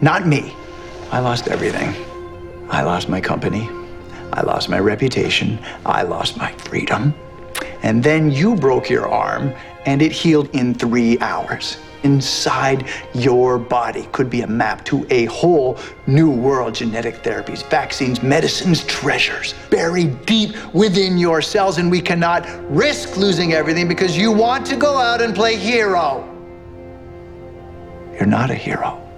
not me. I lost everything. I lost my company. I lost my reputation. I lost my freedom. And then you broke your arm and it healed in three hours. Inside your body could be a map to a whole new world genetic therapies, vaccines, medicines, treasures buried deep within your cells. And we cannot risk losing everything because you want to go out and play hero. You're not a hero.